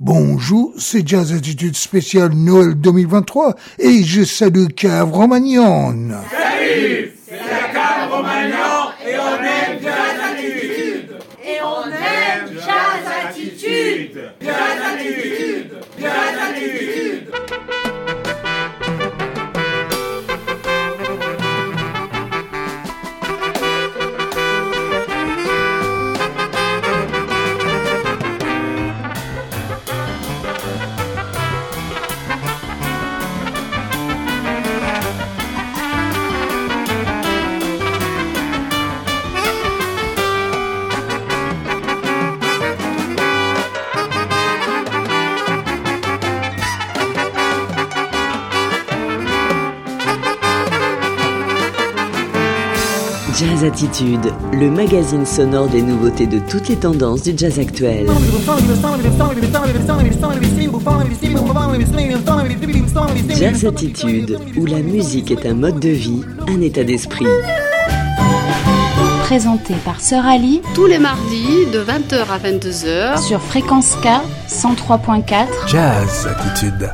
Bonjour, c'est Jazz Attitude spéciale Noël 2023 et je salue Cave Attitude, le magazine sonore des nouveautés de toutes les tendances du jazz actuel. Jazz Attitude, où la musique est un mode de vie, un état d'esprit. Présenté par Sœur Ali tous les mardis de 20h à 22h sur Fréquence K 103.4 Jazz Attitude.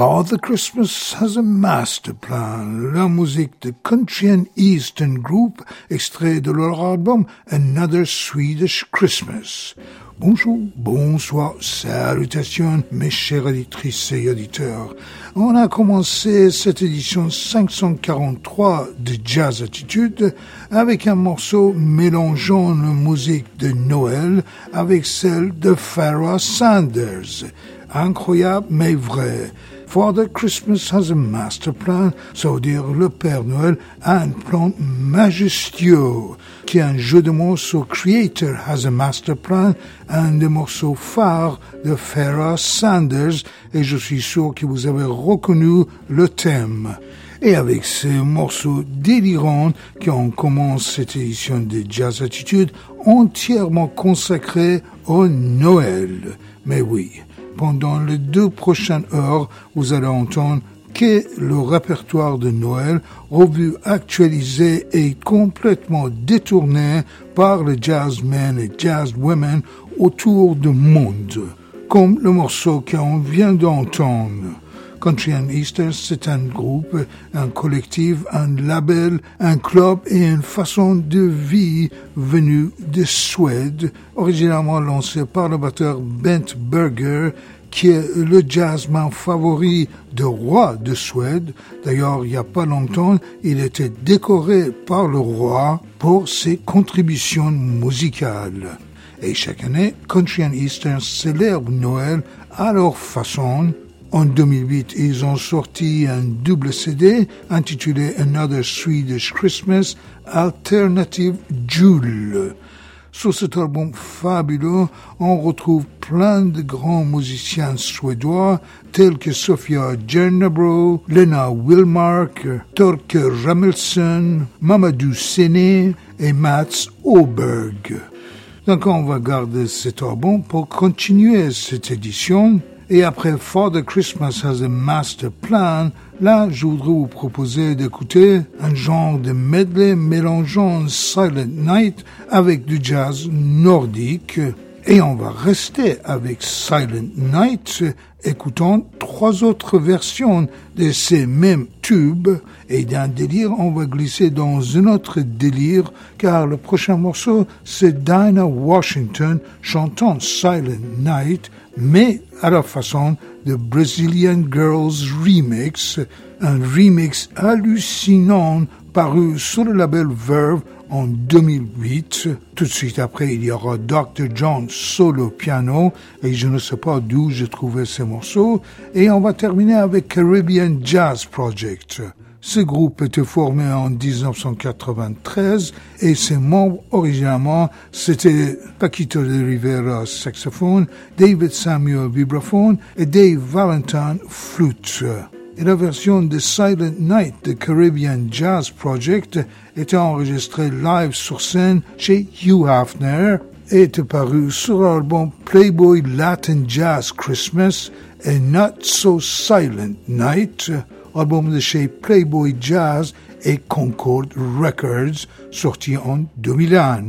Father Christmas has a master plan, la musique de Country and Eastern Group, extrait de leur album Another Swedish Christmas. Bonjour, bonsoir, salutations mes chers auditrices et auditeurs. On a commencé cette édition 543 de Jazz Attitude avec un morceau mélangeant la musique de Noël avec celle de Farrah Sanders. Incroyable mais vrai. Father Christmas has a master plan, ça veut dire le Père Noël a un plan majestueux, qui est un jeu de mots sur Creator has a master plan, un des morceaux phares de Farrah Sanders, et je suis sûr que vous avez reconnu le thème. Et avec ces morceaux délirants qui ont commencé cette édition de Jazz Attitude entièrement consacrée au Noël. Mais oui, pendant les deux prochaines heures, vous allez entendre que le répertoire de Noël, revu, actualisé et complètement détourné par les jazzmen et jazzwomen autour du monde, comme le morceau qu'on vient d'entendre. Country and Easter, c'est un groupe, un collectif, un label, un club et une façon de vie venue de Suède, originalement lancé par le batteur Bent Berger, qui est le jazzman favori de roi de Suède. D'ailleurs, il n'y a pas longtemps, il était décoré par le roi pour ses contributions musicales. Et chaque année, Country and Eastern célèbre Noël à leur façon en 2008, ils ont sorti un double CD intitulé Another Swedish Christmas Alternative Jule. Sur cet album fabuleux, on retrouve plein de grands musiciens suédois tels que Sofia Jernabro, Lena Wilmark, Torke Ramelsson, Mamadou Sene et Mats Oberg. Donc on va garder cet album pour continuer cette édition et après Father Christmas has a Master Plan, là, je voudrais vous proposer d'écouter un genre de medley mélangeant Silent Night avec du jazz nordique. Et on va rester avec Silent Night, écoutant trois autres versions de ces mêmes tubes. Et d'un délire, on va glisser dans un autre délire, car le prochain morceau, c'est Dinah Washington chantant Silent Night mais à la façon de Brazilian Girls Remix, un remix hallucinant paru sur le label Verve en 2008. Tout de suite après, il y aura Dr. John solo piano, et je ne sais pas d'où j'ai trouvé ces morceaux. Et on va terminer avec Caribbean Jazz Project. Ce groupe était formé en 1993 et ses membres originalement c'était Paquito de Rivera saxophone, David Samuel vibraphone et Dave Valentine flûte. Et la version de Silent Night de Caribbean Jazz Project était enregistrée live sur scène chez Hugh Hafner et est paru sur l'album Playboy Latin Jazz Christmas et Not So Silent Night album de chez Playboy Jazz et Concord Records, sorti en 2001.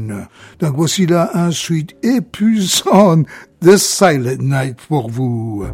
Donc voici là un suite épuisant de Silent Night pour vous.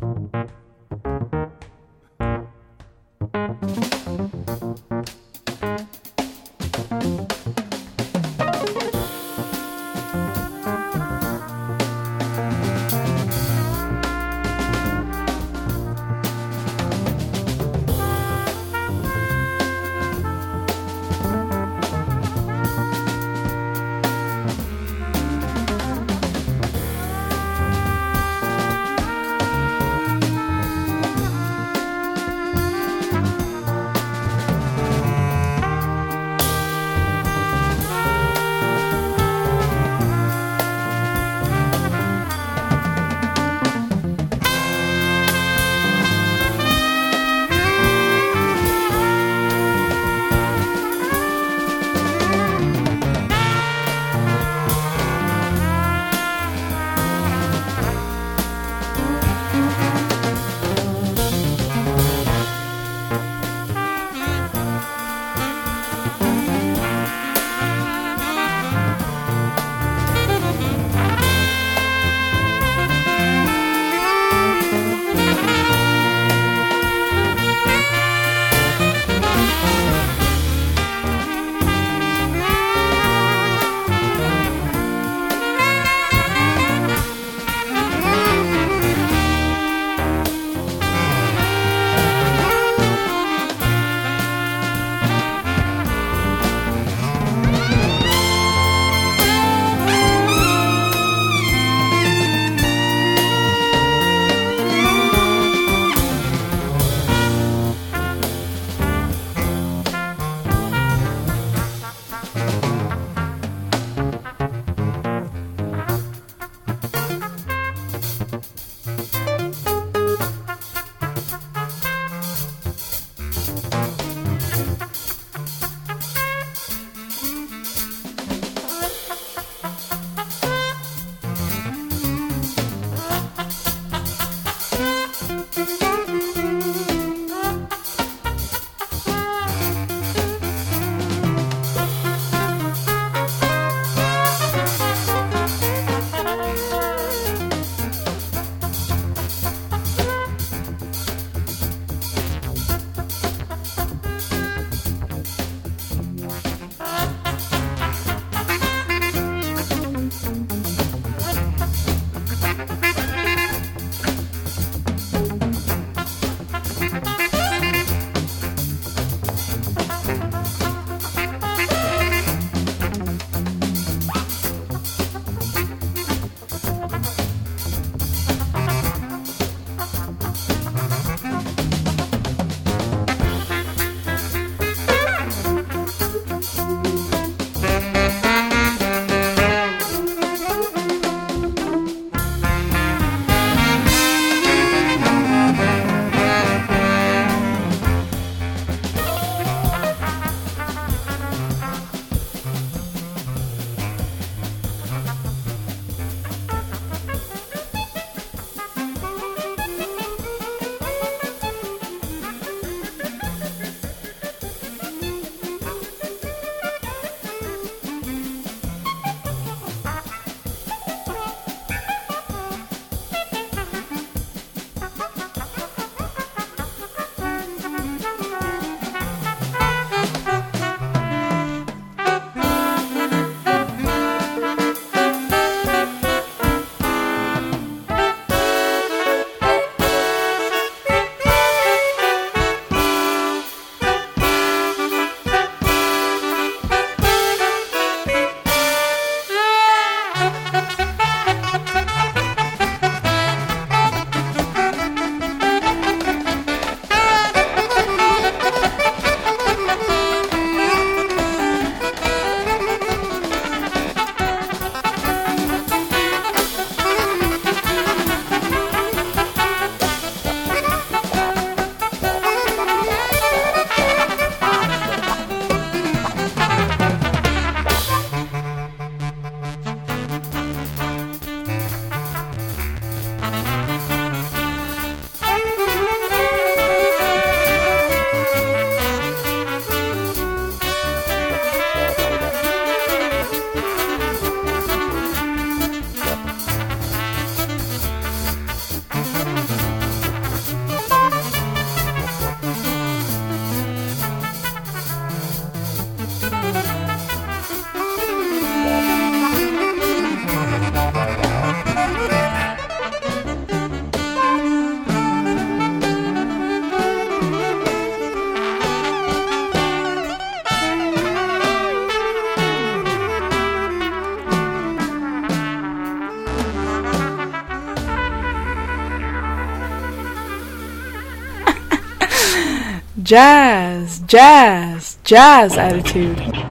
Jazz, jazz, jazz attitude.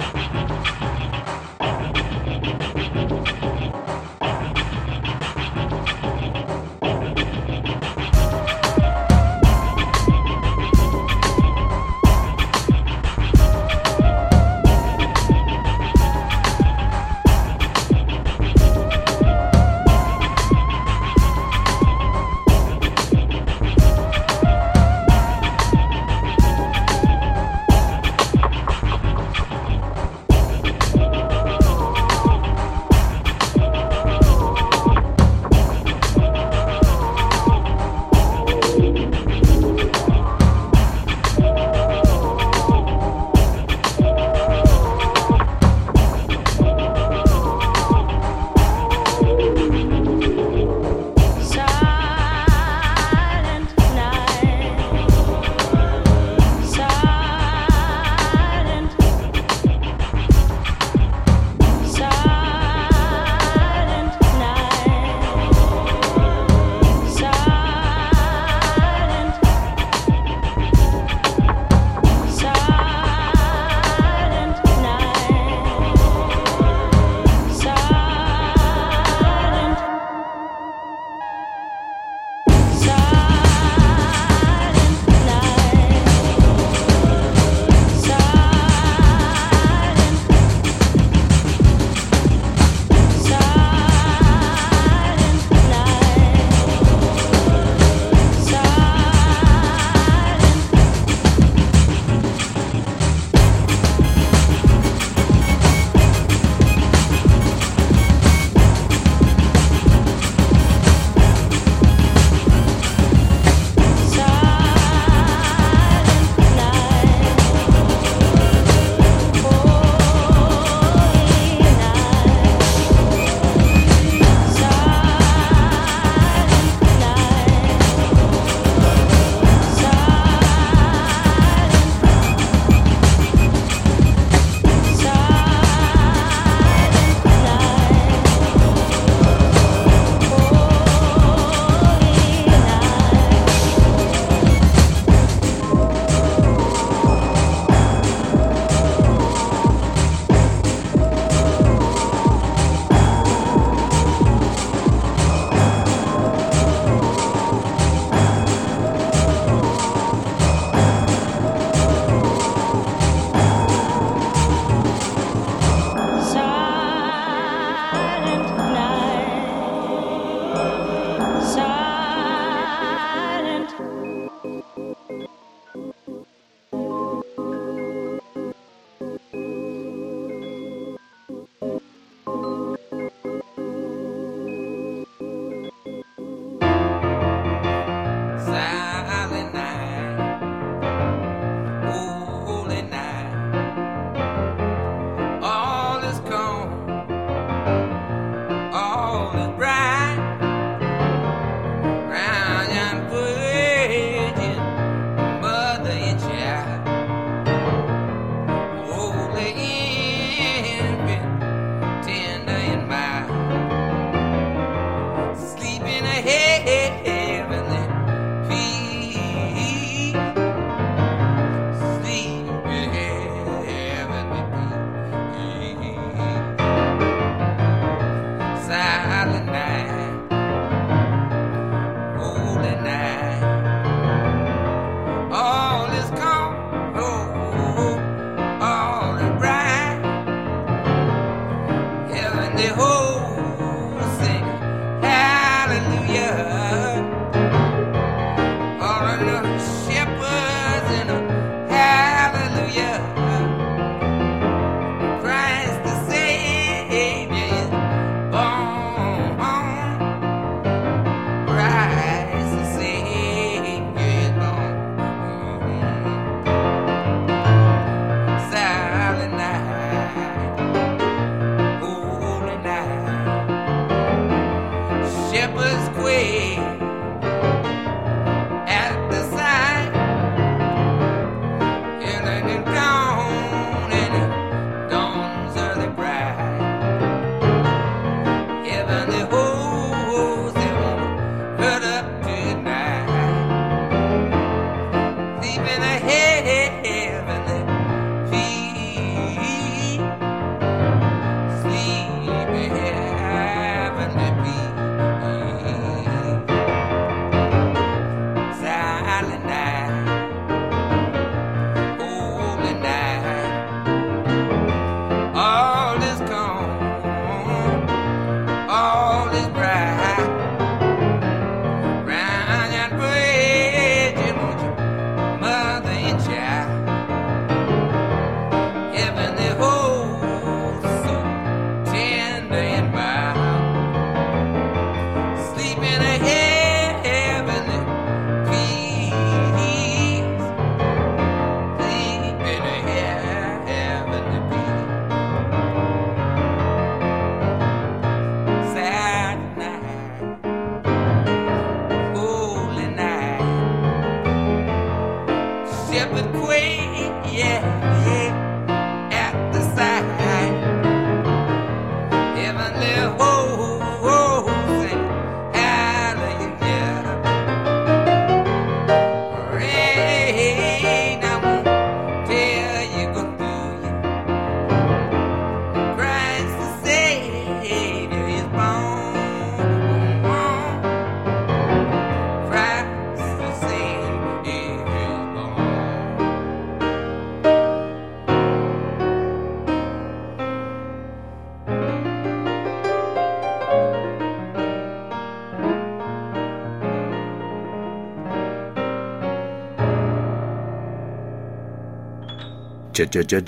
Dja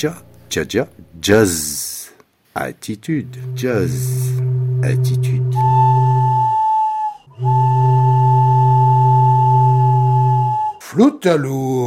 dja, jazz. Attitude, jazz, attitude. Flûte à lourd.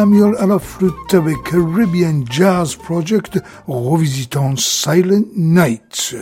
Samuel à la flûte avec Caribbean Jazz Project revisitant Silent Night.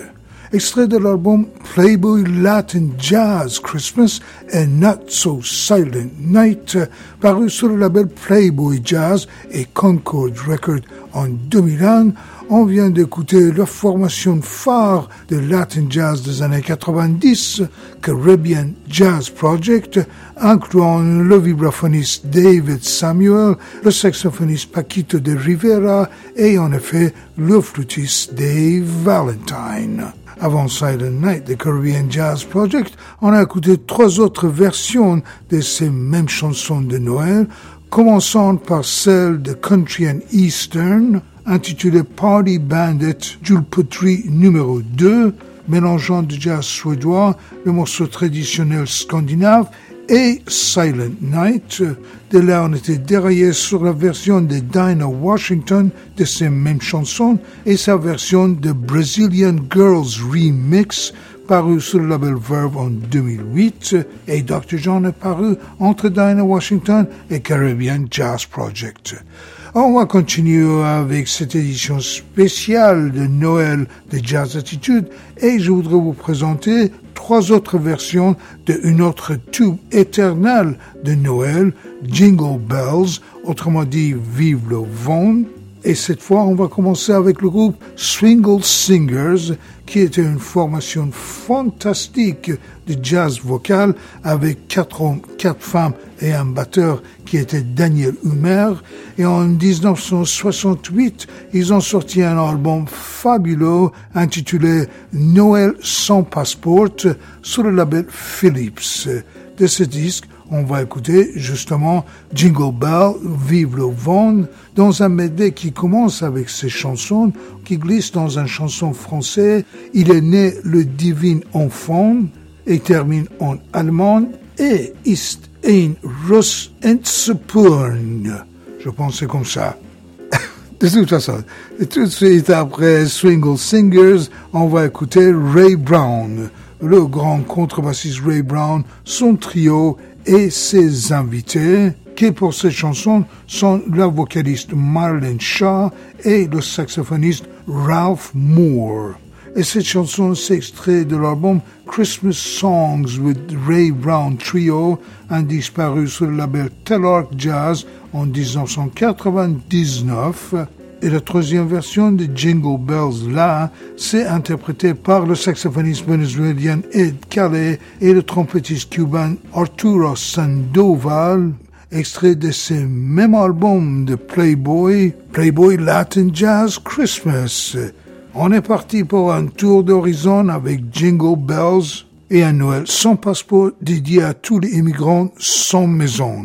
Extrait de l'album Playboy Latin Jazz Christmas and Not So Silent Night, paru sur le label Playboy Jazz et Concord Record en 2001, on vient d'écouter la formation phare de Latin Jazz des années 90, Caribbean Jazz Project, incluant le vibraphoniste David Samuel, le saxophoniste Paquito de Rivera et en effet le flûtiste Dave Valentine. Avant Silent Night The Caribbean Jazz Project, on a écouté trois autres versions de ces mêmes chansons de Noël, commençant par celle de Country and Eastern, intitulée Party Bandit Jules Pottery numéro 2, mélangeant du jazz suédois, le morceau traditionnel scandinave et Silent Night. De là, on était déraillé sur la version de Dinah Washington de ces mêmes chansons et sa version de Brazilian Girls Remix paru sur le label Verve en 2008 et Dr. John est paru entre Dinah Washington et Caribbean Jazz Project. On va continuer avec cette édition spéciale de Noël de Jazz Attitude et je voudrais vous présenter trois autres versions d'une autre tube éternelle de Noël, Jingle Bells, autrement dit Vive le vent. Et cette fois, on va commencer avec le groupe Swingle Singers, qui était une formation fantastique de jazz vocal avec quatre hommes, quatre femmes et un batteur qui était Daniel Humer. Et en 1968, ils ont sorti un album fabuleux intitulé Noël sans passeport sur le label Philips. De ce disque, on va écouter justement Jingle Bell, Vive le vent, dans un medley qui commence avec ces chansons, qui glisse dans une chanson française, Il est né le divin enfant, et termine en allemand, et ist ein Russ. Je pense comme ça. De toute façon, tout de suite après Swingle Singers, on va écouter Ray Brown, le grand contrebassiste Ray Brown, son trio et ses invités, qui pour cette chanson sont la vocaliste Marlene Shaw et le saxophoniste Ralph Moore. Et cette chanson s'extrait de l'album Christmas Songs with Ray Brown Trio, un disparu sur le label Telarc Jazz en 1999. Et la troisième version de Jingle Bells là, c'est interprété par le saxophoniste vénézuélien Ed Calais et le trompettiste cubain Arturo Sandoval, extrait de ce même album de Playboy, Playboy Latin Jazz Christmas. On est parti pour un tour d'horizon avec Jingle Bells et un Noël sans passeport dédié à tous les immigrants sans maison.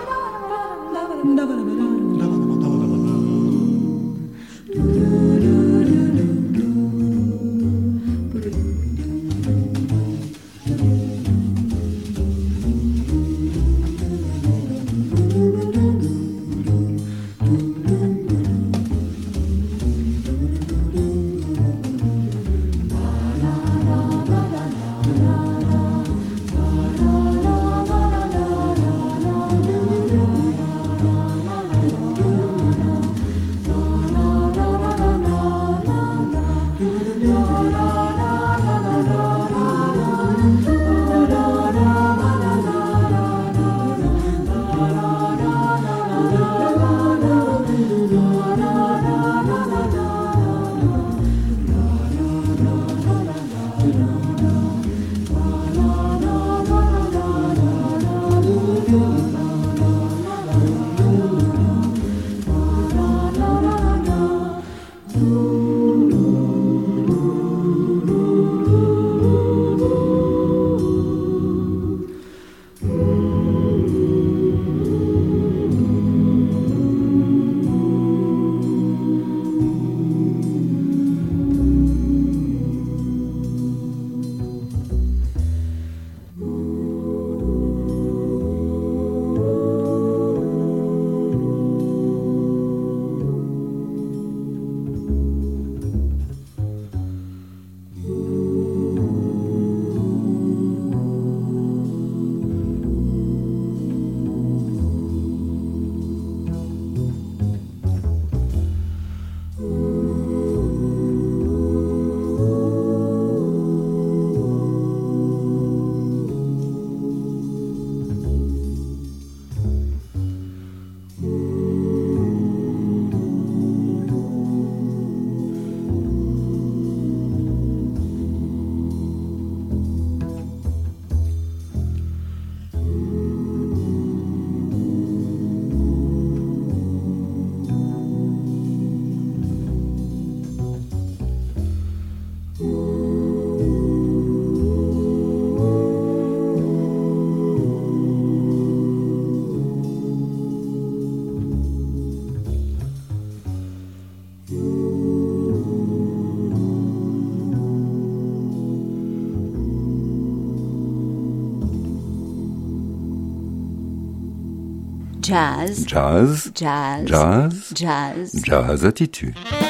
Jazz. Jazz. Jazz. Jazz. Jazz. Jazz attitude.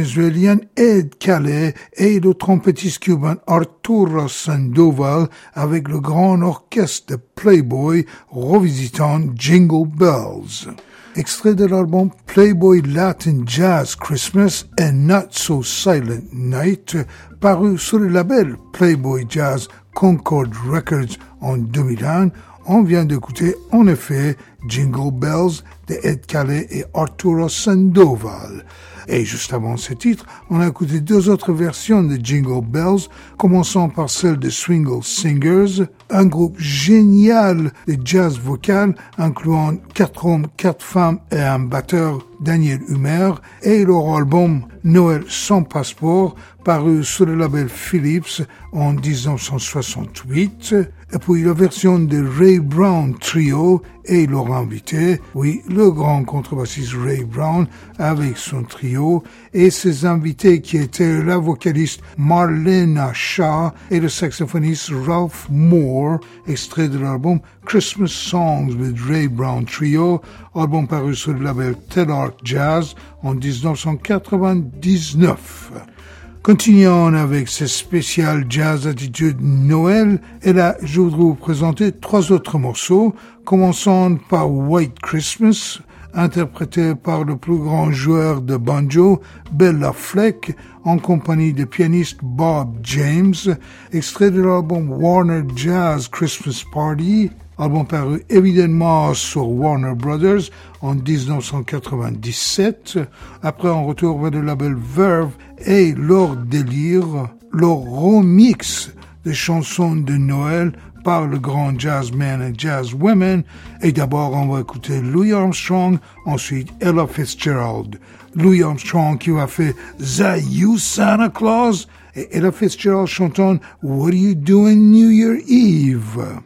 Vénézuélien Ed Calais et le trompettiste cubain Arturo Sandoval avec le grand orchestre de Playboy revisitant Jingle Bells. Extrait de l'album Playboy Latin Jazz Christmas and Not So Silent Night, paru sur le label Playboy Jazz Concord Records en 2001, on vient d'écouter en effet Jingle Bells de Ed Calais et Arturo Sandoval. Et juste avant ce titre, on a écouté deux autres versions de Jingle Bells, commençant par celle de Swingle Singers, un groupe génial de jazz vocal incluant quatre hommes, quatre femmes et un batteur, Daniel Humer, et leur album Noël sans passeport, paru sur le label Philips en 1968, et puis la version de Ray Brown Trio et leur invité, oui, le grand contrebassiste Ray Brown avec son trio, et ses invités qui étaient la vocaliste Marlena Shaw et le saxophoniste Ralph Moore, extrait de l'album Christmas Songs with Ray Brown Trio, album paru sur le label Telarc Jazz en 1999. Continuons avec ce spécial jazz attitude Noël. Et là je voudrais vous présenter trois autres morceaux, commençant par White Christmas, interprété par le plus grand joueur de banjo, Bella Fleck, en compagnie du pianiste Bob James, extrait de l'album Warner Jazz Christmas Party, album paru évidemment sur Warner Brothers en 1997. Après un retour vers le label Verve et leur délire, leur remix des chansons de Noël par le grand jazzman et jazzwoman. Et d'abord, on va écouter Louis Armstrong, ensuite Ella Fitzgerald. Louis Armstrong qui a fait The You Santa Claus et Ella Fitzgerald chantant What Are You Doing New Year Eve?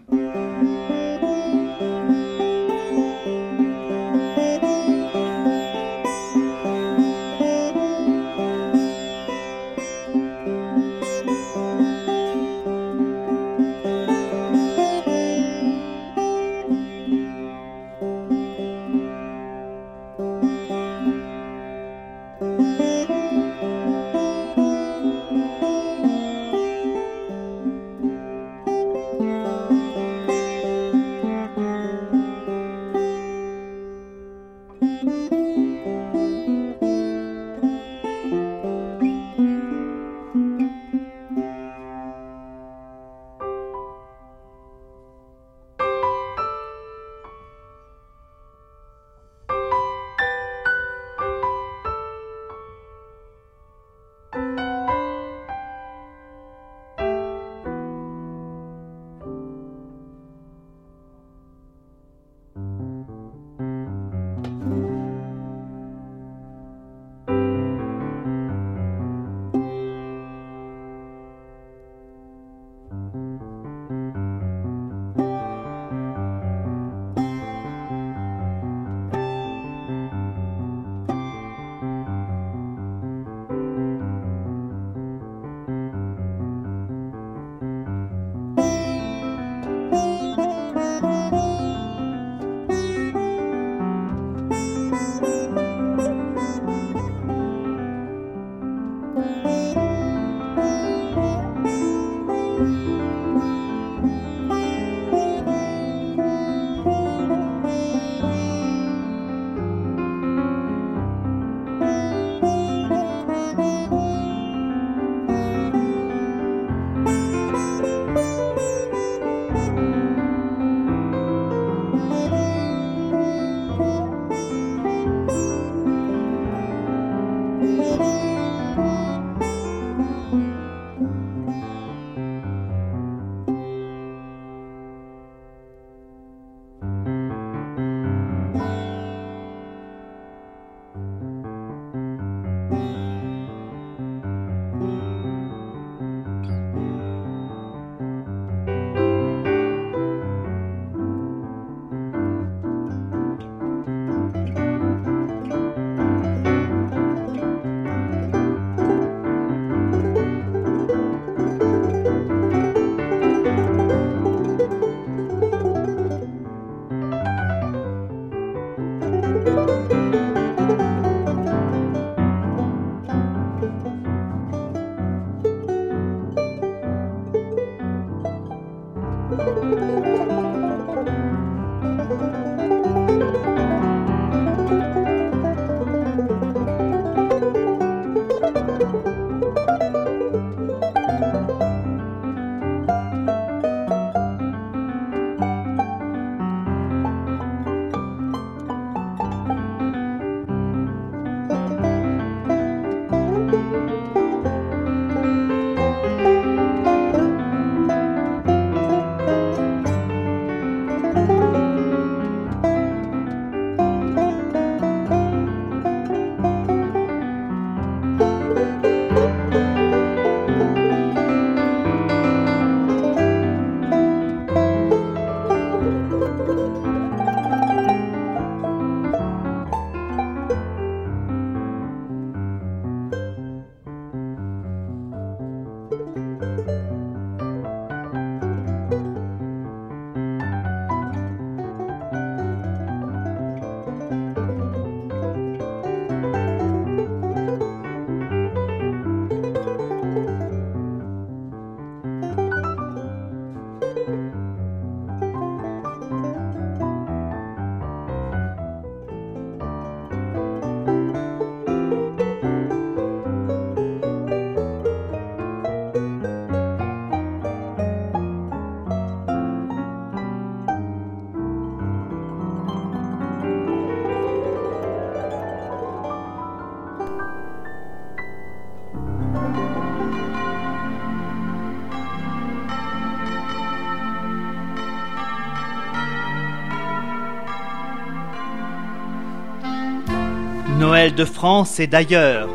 De France et d'ailleurs.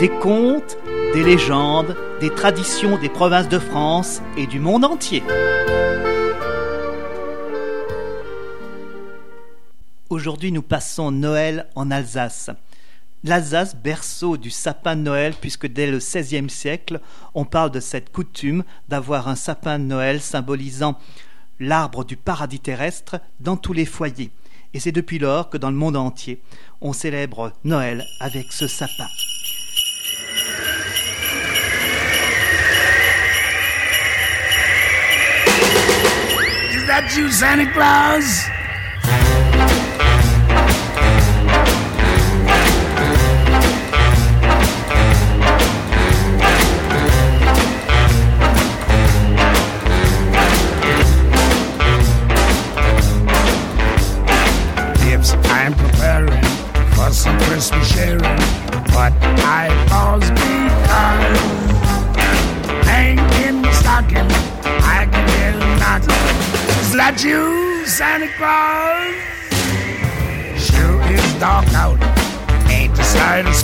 Des contes, des légendes, des traditions des provinces de France et du monde entier. Aujourd'hui, nous passons Noël en Alsace. L'Alsace, berceau du sapin de Noël, puisque dès le XVIe siècle, on parle de cette coutume d'avoir un sapin de Noël symbolisant l'arbre du paradis terrestre dans tous les foyers. Et c'est depuis lors que dans le monde entier, on célèbre Noël avec ce sapin. Is that you, Santa Claus?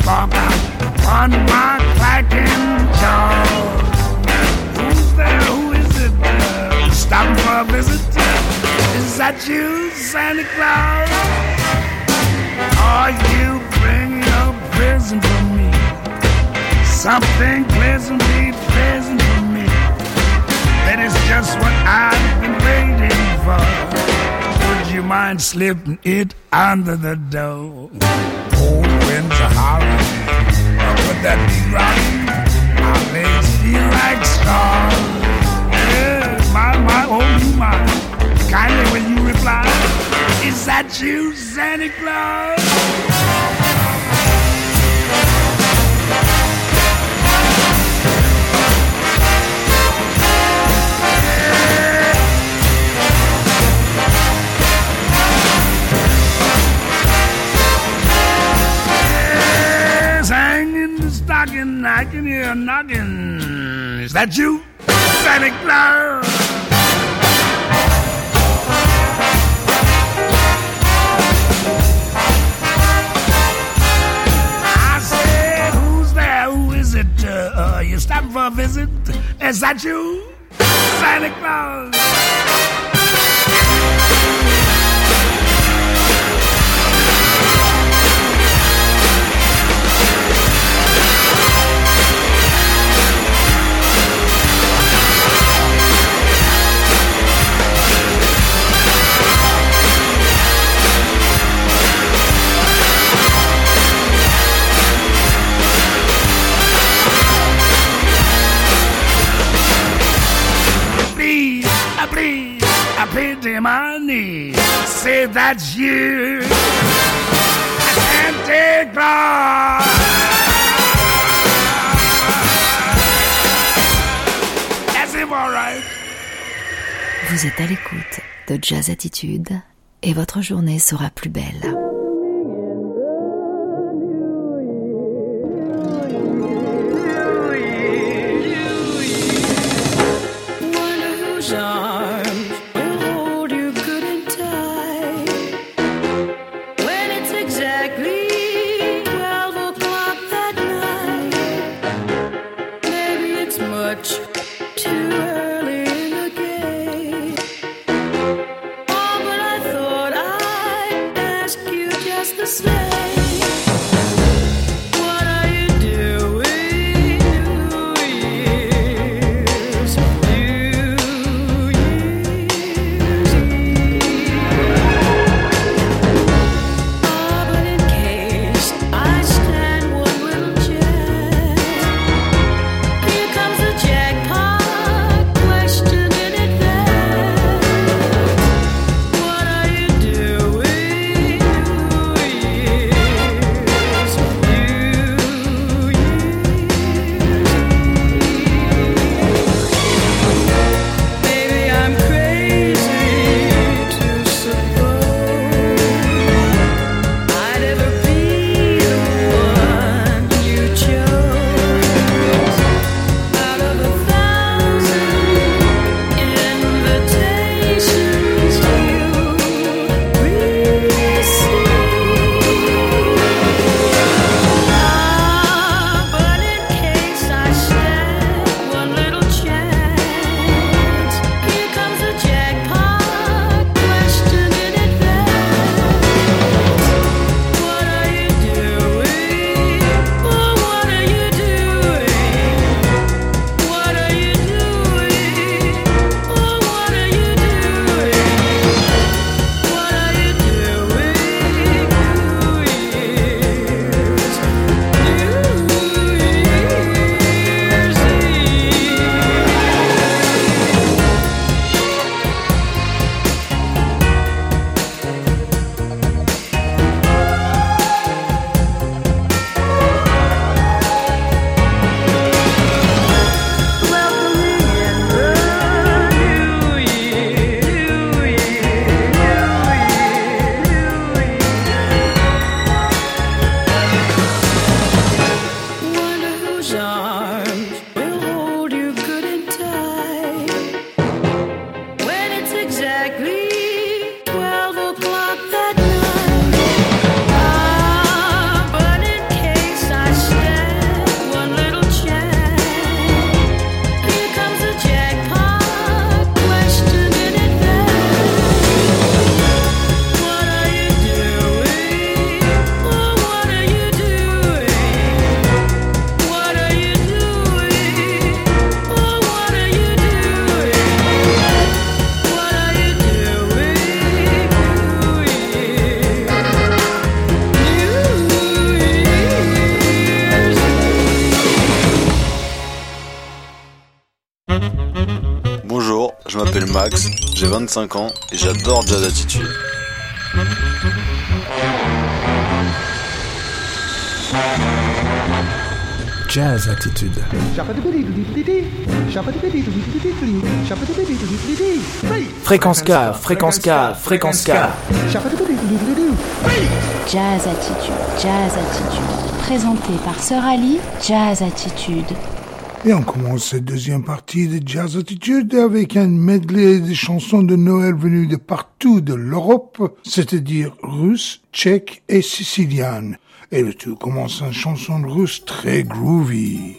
On my. Who's there? Who is it? Stopping for a visit? Is that you, Santa Claus? Are you bringing a present for me? Something pleasantly pleasant for me. That is just what I've been waiting for. Would you mind slipping it under the door? Cold winds are howling. Could that be rocking? My legs feel like stars. Yeah, my, my, oh, my. Kindly will you reply? Is that you, Santa Claus? Stocking, I can hear a knocking. Is that you, Santa Claus? I said, who's there? Who is it? Uh, uh, you stopping for a visit? Is that you, Santa Claus? Vous êtes à l'écoute de Jazz Attitude et votre journée sera plus belle. 25 ans et j'adore Jazz Attitude. Jazz Attitude. Fréquence K, fréquence K, fréquence K. Jazz Attitude, Jazz Attitude. Présenté par Sœur Ali, Jazz Attitude. Et on commence cette deuxième partie de Jazz Attitude avec un medley de chansons de Noël venues de partout de l'Europe, c'est-à-dire russe, tchèque et sicilienne. Et le tout commence en chanson russe très groovy.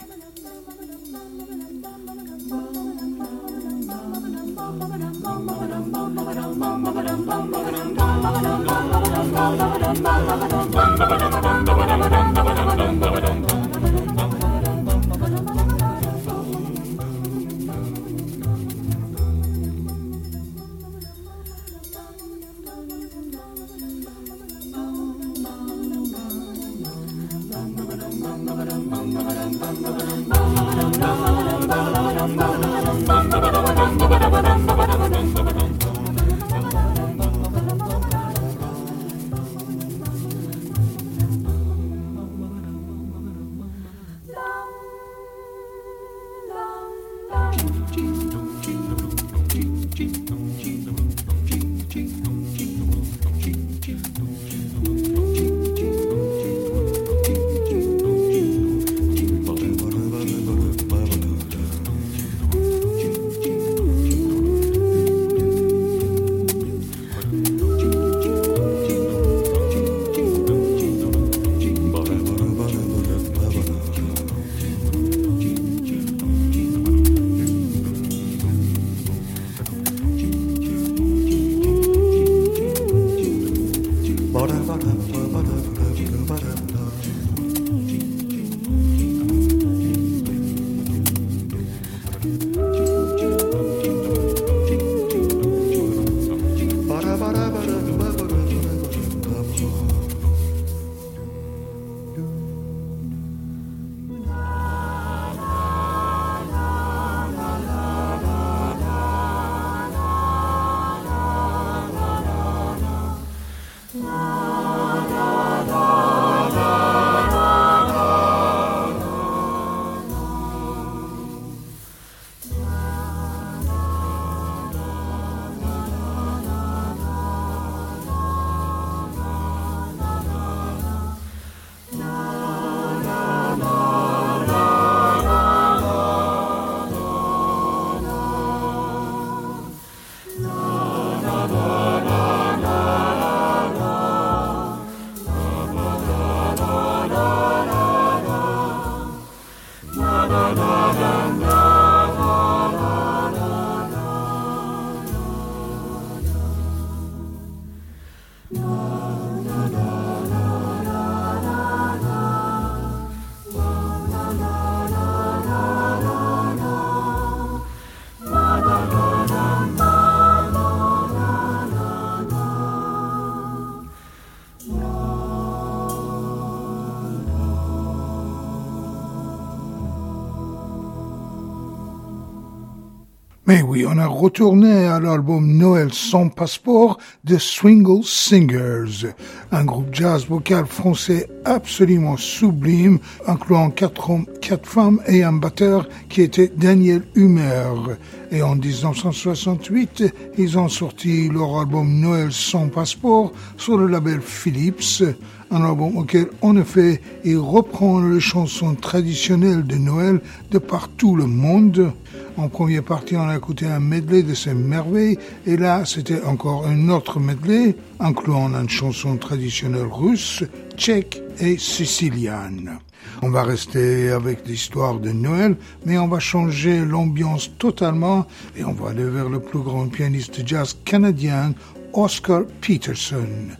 Mais oui, on a retourné à l'album Noël sans passeport de Swingle Singers, un groupe jazz vocal français absolument sublime, incluant quatre hommes, quatre femmes et un batteur qui était Daniel Humer. Et en 1968, ils ont sorti leur album Noël sans passeport sur le label Philips, un album auquel, en effet, ils reprennent les chansons traditionnelles de Noël de partout le monde. En première partie, on a écouté un medley de ces merveilles, et là, c'était encore un autre medley, incluant une chanson traditionnelle russe, tchèque et sicilienne. On va rester avec l'histoire de Noël, mais on va changer l'ambiance totalement, et on va aller vers le plus grand pianiste jazz canadien, Oscar Peterson.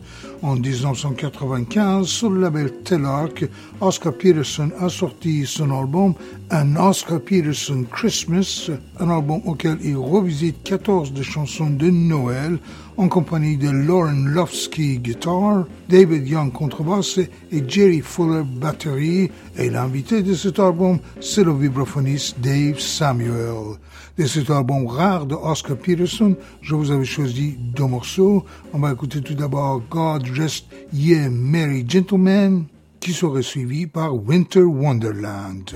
En 1995, sur le label Telarc, Oscar Peterson a sorti son album An Oscar Peterson Christmas, un album auquel il revisite 14 des chansons de Noël en compagnie de Lauren Lofsky guitare, David Young contrebasse et Jerry Fuller batterie. Et l'invité de cet album, c'est le vibraphoniste Dave Samuel. De cet album rare de Oscar Peterson, je vous avais choisi deux morceaux. On va écouter tout d'abord God Rest Ye Merry Gentlemen, qui sera suivi par Winter Wonderland.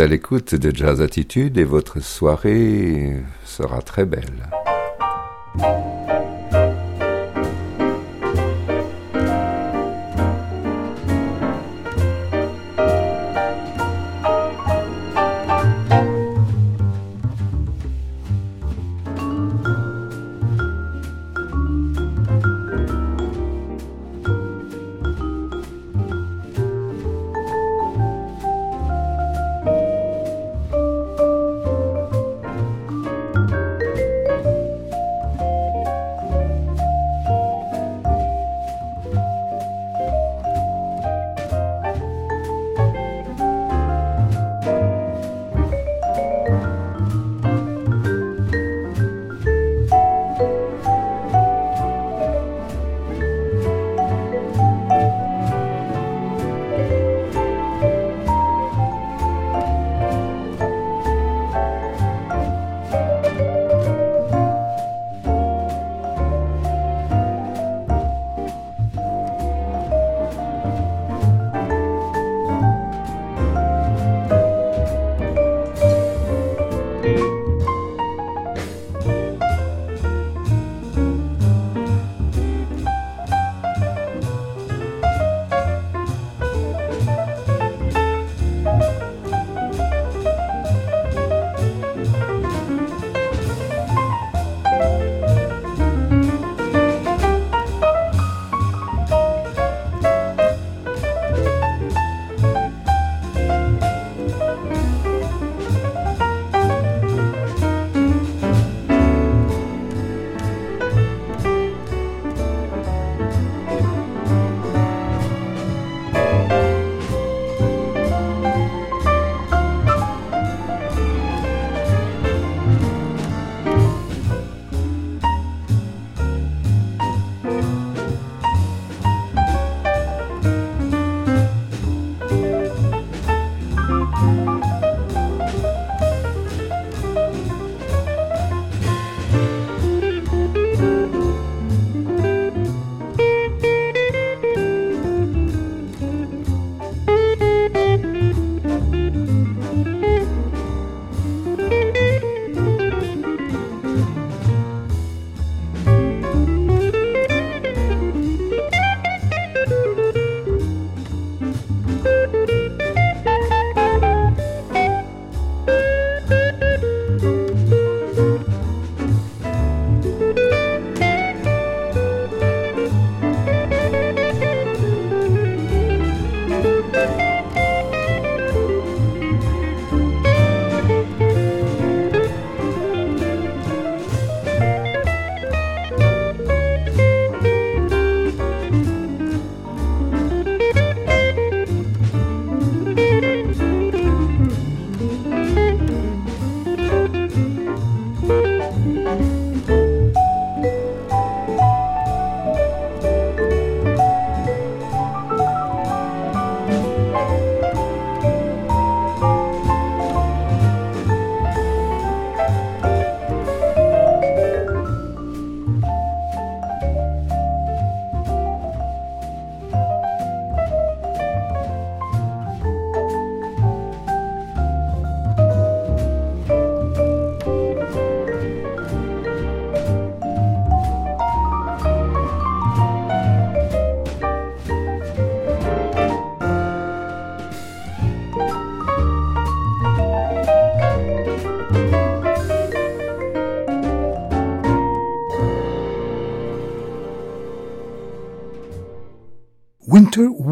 À l'écoute de Jazz Attitude et votre soirée sera très belle.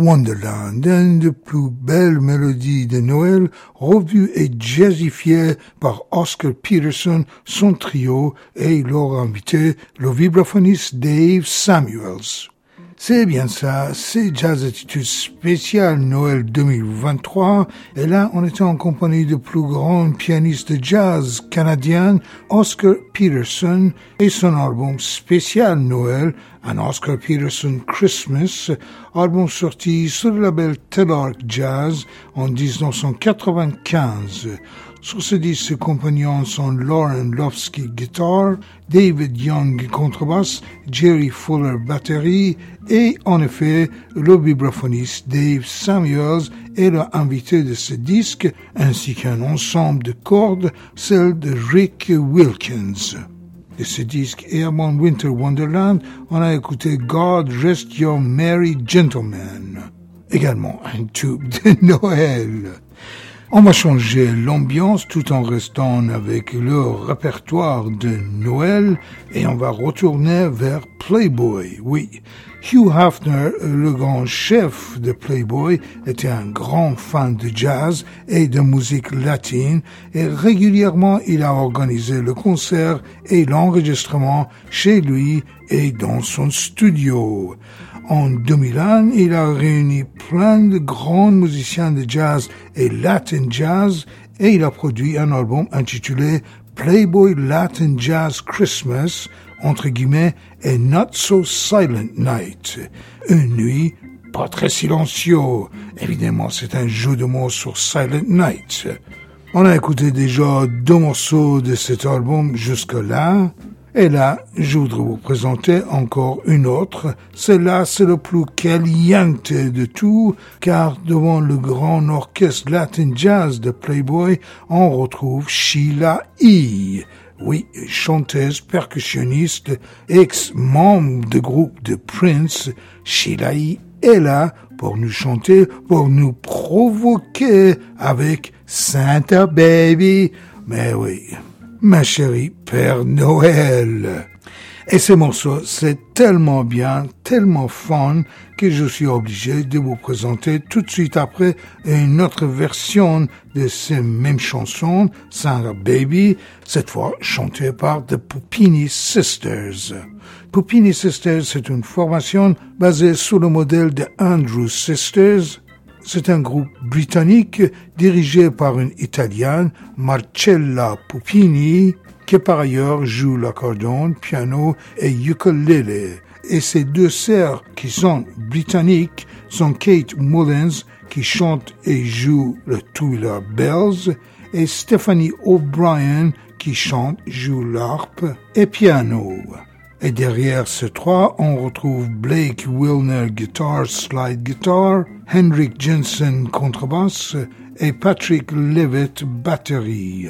Wonderland, une des plus belles mélodies de Noël, revue et jazzifiée par Oscar Peterson, son trio et leur invité, le vibraphoniste Dave Samuels. C'est bien ça, c'est Jazz Attitude spécial Noël 2023. Et là, on était en compagnie du plus grand pianiste de jazz canadien, Oscar Peterson, et son album spécial Noël, un Oscar Peterson Christmas, album sorti sur le label Telarc Jazz en 1995. Sur ce disque, ses compagnons sont Lauren Lofsky guitare, David Young contrebasse, Jerry Fuller batterie et en effet le vibraphoniste Dave Samuels est l'invité de ce disque ainsi qu'un ensemble de cordes, celle de Rick Wilkins. De ce disque avant Winter Wonderland, on a écouté God Rest Your Merry Gentlemen, également un tube de Noël. On va changer l'ambiance tout en restant avec le répertoire de Noël et on va retourner vers Playboy. Oui, Hugh Hefner, le grand chef de Playboy, était un grand fan de jazz et de musique latine et régulièrement il a organisé le concert et l'enregistrement chez lui et dans son studio. En 2001, il a réuni plein de grands musiciens de jazz et Latin jazz et il a produit un album intitulé Playboy Latin Jazz Christmas, entre guillemets, A Not So Silent Night. Une nuit pas très silencieux. Évidemment, c'est un jeu de mots sur Silent Night. On a écouté déjà deux morceaux de cet album jusque-là. Et là, je voudrais vous présenter encore une autre. Celle-là, c'est le plus caliente de tout, car devant le grand orchestre Latin Jazz de Playboy, on retrouve Sheila E. Oui, chanteuse, percussionniste, ex-membre du groupe de Prince, Sheila E. est là pour nous chanter, pour nous provoquer avec Santa Baby. Mais oui, ma chérie Père Noël. Et ce morceau, c'est tellement bien, tellement fun, que je suis obligé de vous présenter tout de suite après une autre version de ces mêmes chansons, Santa Baby, cette fois chantée par The Pupini Sisters. Pupini Sisters, c'est une formation basée sur le modèle de Andrew Sisters, c'est un groupe britannique dirigé par une Italienne, Marcella Pupini, qui par ailleurs joue l'accordéon, piano et ukulele. Et ces deux sœurs qui sont britanniques sont Kate Mullins, qui chante et joue le Tubular Bells, et Stephanie O'Brien, qui chante, joue l'harpe et piano. Et derrière ces trois, on retrouve Blake Wilner guitar, slide guitar, Henrik Jensen contrebasse et Patrick Levitt batterie.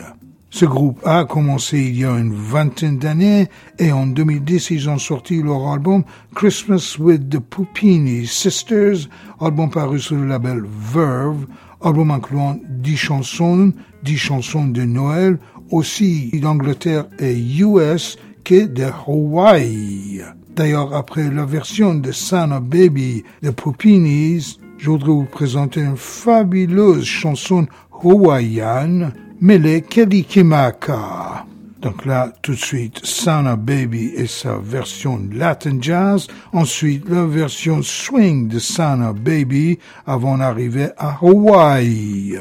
Ce groupe a commencé il y a une vingtaine d'années et en 2010 ils ont sorti leur album Christmas with the Pupini Sisters, album paru sur le label Verve, album incluant 10 chansons, 10 chansons de Noël, aussi d'Angleterre et US, que de Hawaii. D'ailleurs, après la version de of Baby de Pupinis, je voudrais vous présenter une fabuleuse chanson hawaïenne, mêlée Kelikimaka. Donc là, tout de suite, of Baby et sa version Latin Jazz. Ensuite, la version swing de of Baby avant d'arriver à Hawaii.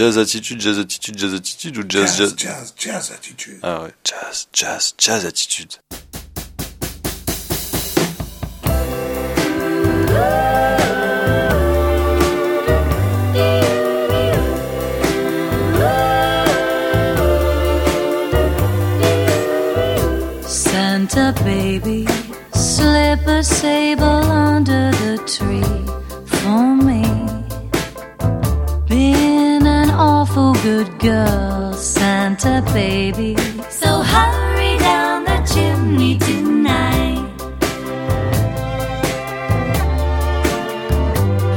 Jazz Attitude, Jazz Attitude, Jazz Attitude ou Jazz Jazz Jazz, jazz Attitude. Ah ouais, Jazz, Jazz, Jazz Attitude. Santa baby, slip a sable under the tree for me. good girl, Santa baby. So hurry down the chimney tonight.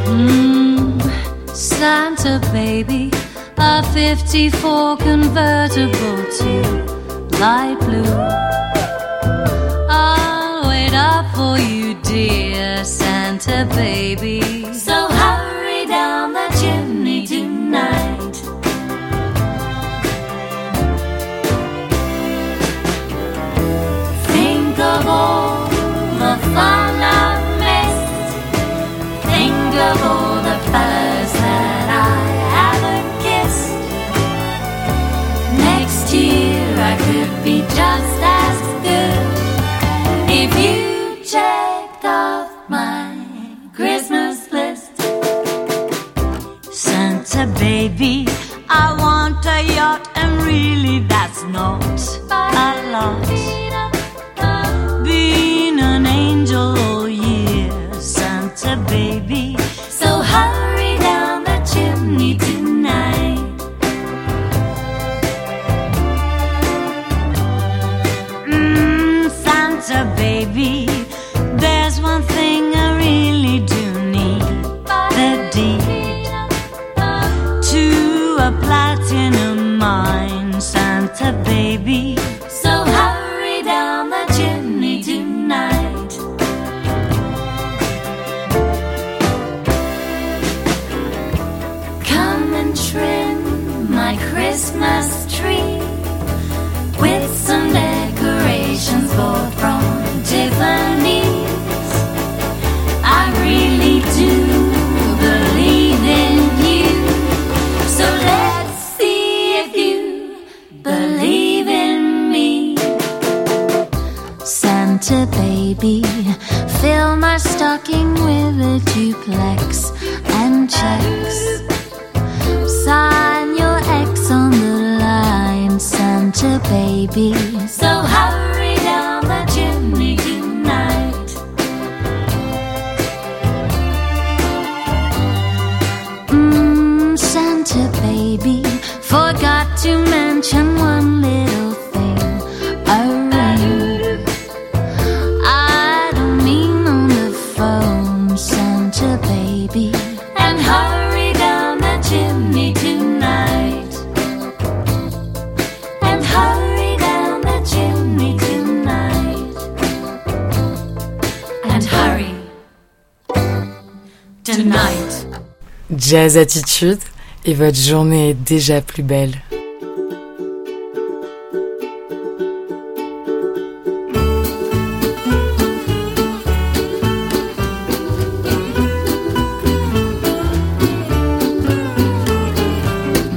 Hmm, Santa baby, a 54 convertible to light blue. I'll wait up for you, dear Santa baby. of all the fellas that I haven't kissed. Next year I could be just as good if you checked off my Christmas list. Santa baby, I want a yacht, and really that's not a lot. Tiffany's. I really do believe in you. So let's see if you believe in me. Santa baby, fill my stocking with a duplex and checks. Sign your X on the line, Santa baby. So hurry down baby, forgot to mention one little thing. A ring. I don't mean on the phone, Santa baby. And hurry down the chimney tonight. And hurry down the chimney tonight. And hurry tonight. Jazz Attitude et votre journée est déjà plus belle.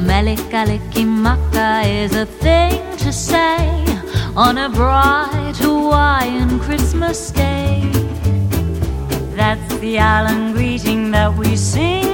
Melikalikimaka is a thing to say on a bright Hawaiian Christmas day. That's the island greeting that we sing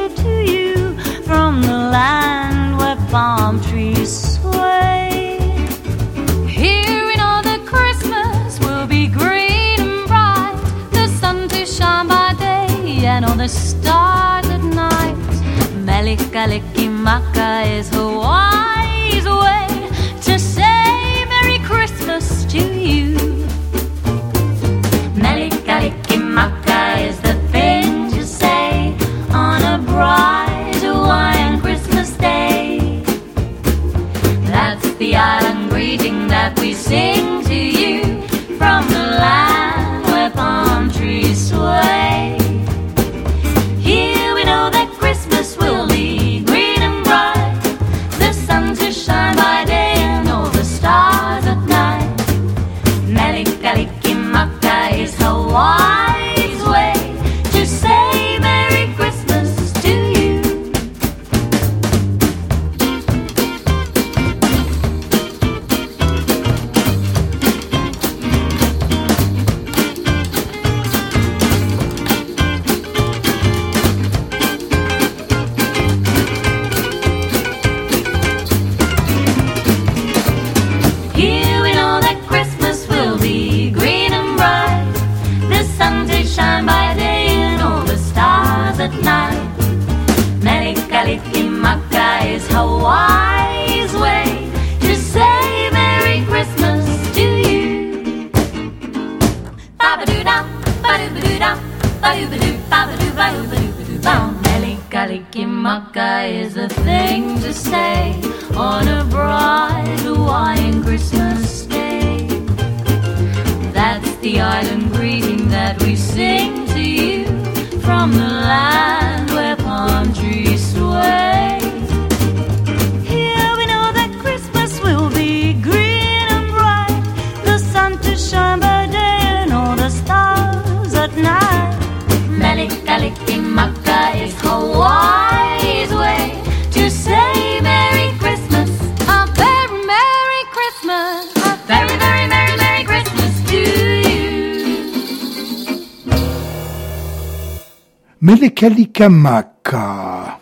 Melekalikamaka,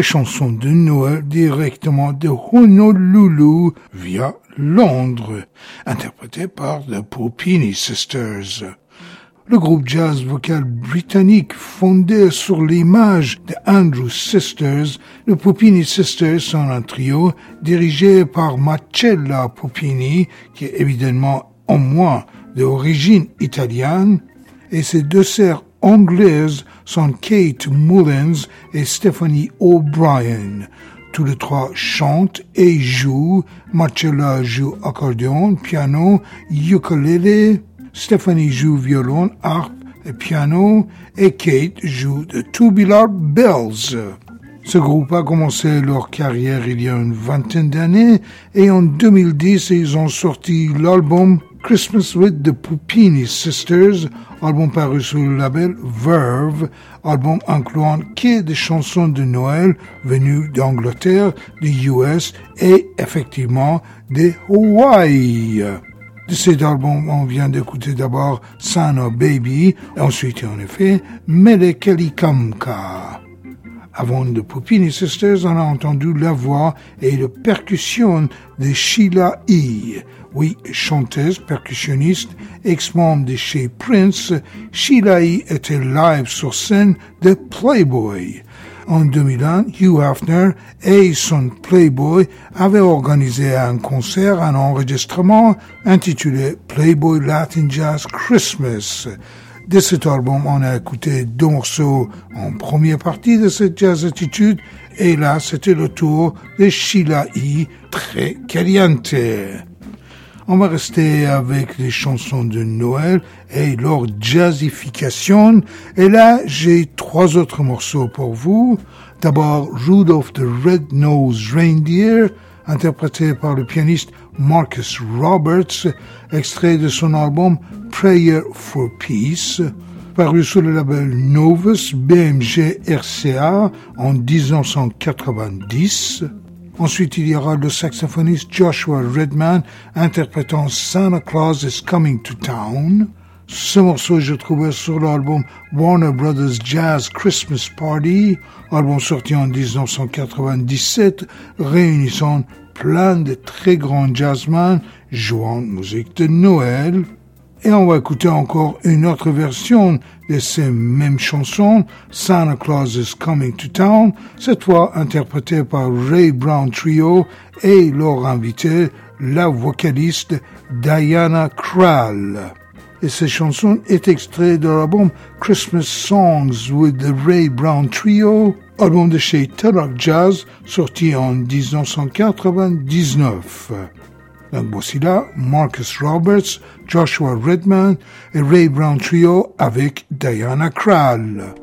chanson de Noël directement de Honolulu via Londres, interprétée par The Popini Sisters. Le groupe jazz vocal britannique fondé sur l'image de Andrew Sisters, le Popini Sisters sont un trio dirigé par Marcella Popini, qui est évidemment en moins d'origine italienne, et ses deux sœurs anglaises sont Kate Mullins et Stephanie O'Brien. tous les trois chantent et jouent. Marcella joue accordéon, piano, ukulélé. Stephanie joue violon, harpe et piano. Et Kate joue de Tubular Bells. Ce groupe a commencé leur carrière il y a une vingtaine d'années et en 2010 ils ont sorti l'album Christmas with the Pupini Sisters, album paru sous le label Verve, album incluant que des chansons de Noël venues d'Angleterre, des US et effectivement des Hawaii. De cet album, on vient d'écouter d'abord Santa Baby, ensuite en effet Mele Kalikamka. Avant de Pupini Sisters, on a entendu la voix et la percussion de Sheila E. Oui, chanteuse, percussionniste, ex-membre de chez Prince, Sheila E. était live sur scène de Playboy. En 2001, Hugh Hefner et son Playboy avaient organisé un concert, un enregistrement intitulé Playboy Latin Jazz Christmas. De cet album, on a écouté deux morceaux en première partie de cette jazz attitude, et là, c'était le tour de Sheila E. très caliente. On va rester avec les chansons de Noël et leur jazzification. Et là, j'ai trois autres morceaux pour vous. D'abord, Rudolph the Red-Nosed Reindeer, interprété par le pianiste Marcus Roberts, extrait de son album Prayer for Peace, paru sous le label Novus BMG RCA en 1990. Ensuite, il y aura le saxophoniste Joshua Redman interprétant Santa Claus is Coming to Town. Ce morceau, je trouvais sur l'album Warner Brothers Jazz Christmas Party, album sorti en 1997, réunissant plein de très grands jazzmen jouant musique de Noël. Et on va écouter encore une autre version de ces mêmes chansons, Santa Claus is Coming to Town, cette fois interprétée par Ray Brown Trio et leur invité, la vocaliste Diana Krall. Et cette chanson est extraite de l'album Christmas Songs with the Ray Brown Trio, album de chez Turok Jazz, sorti en 1999. Voici là Marcus Roberts, Joshua Redman et Ray Brown Trio avec Diana Krall.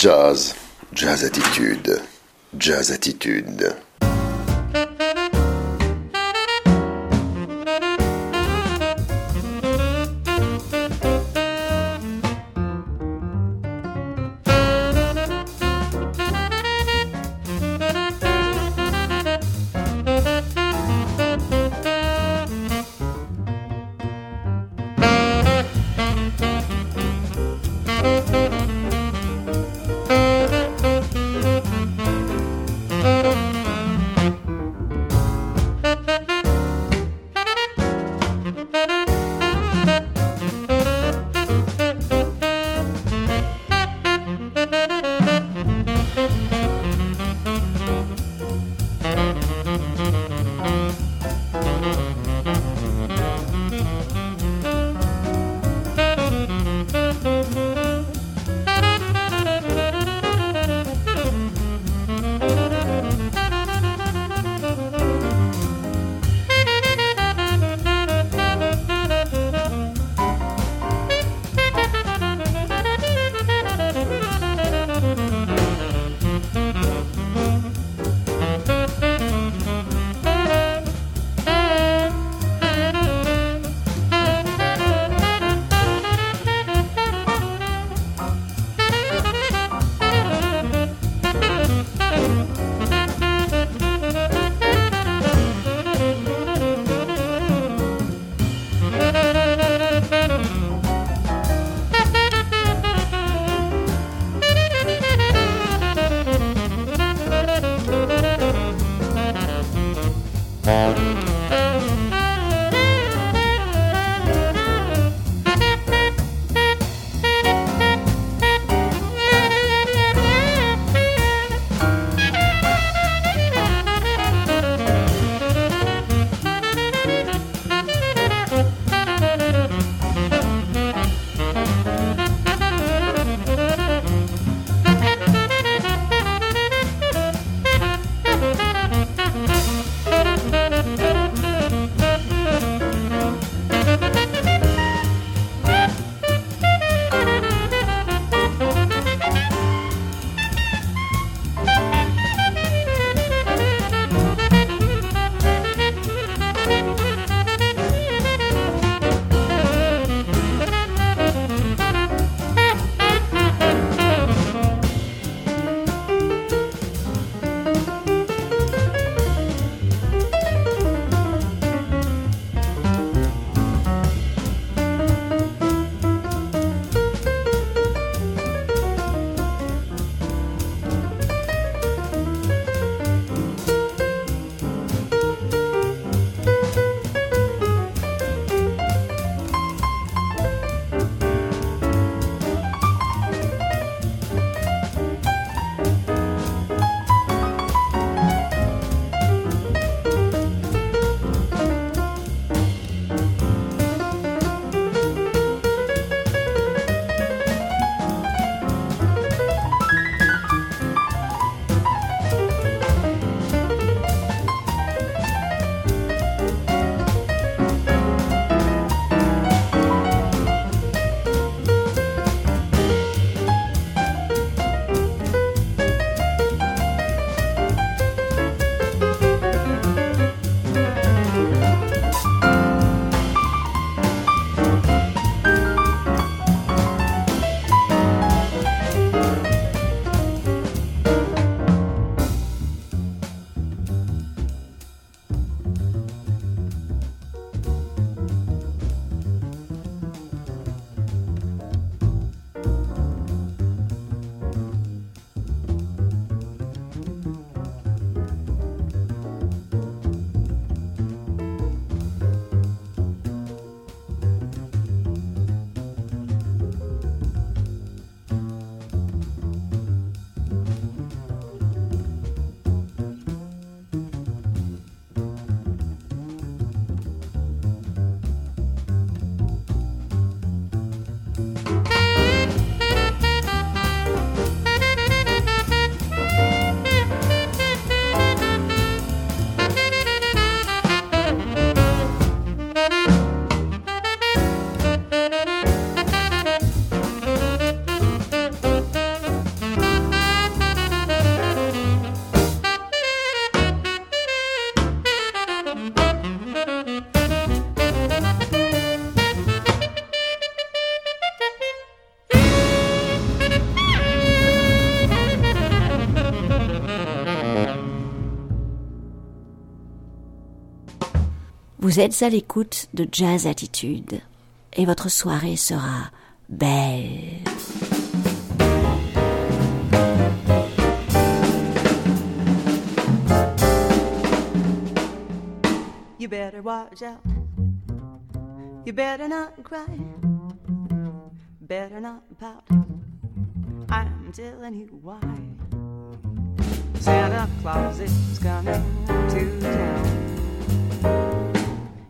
Jazz, jazz attitude, jazz attitude. Vous êtes à l'écoute de Jazz Attitude et votre soirée sera belle. You better watch out. You better not cry. Better not pout. I'm telling you why. Santa Claus is coming to town.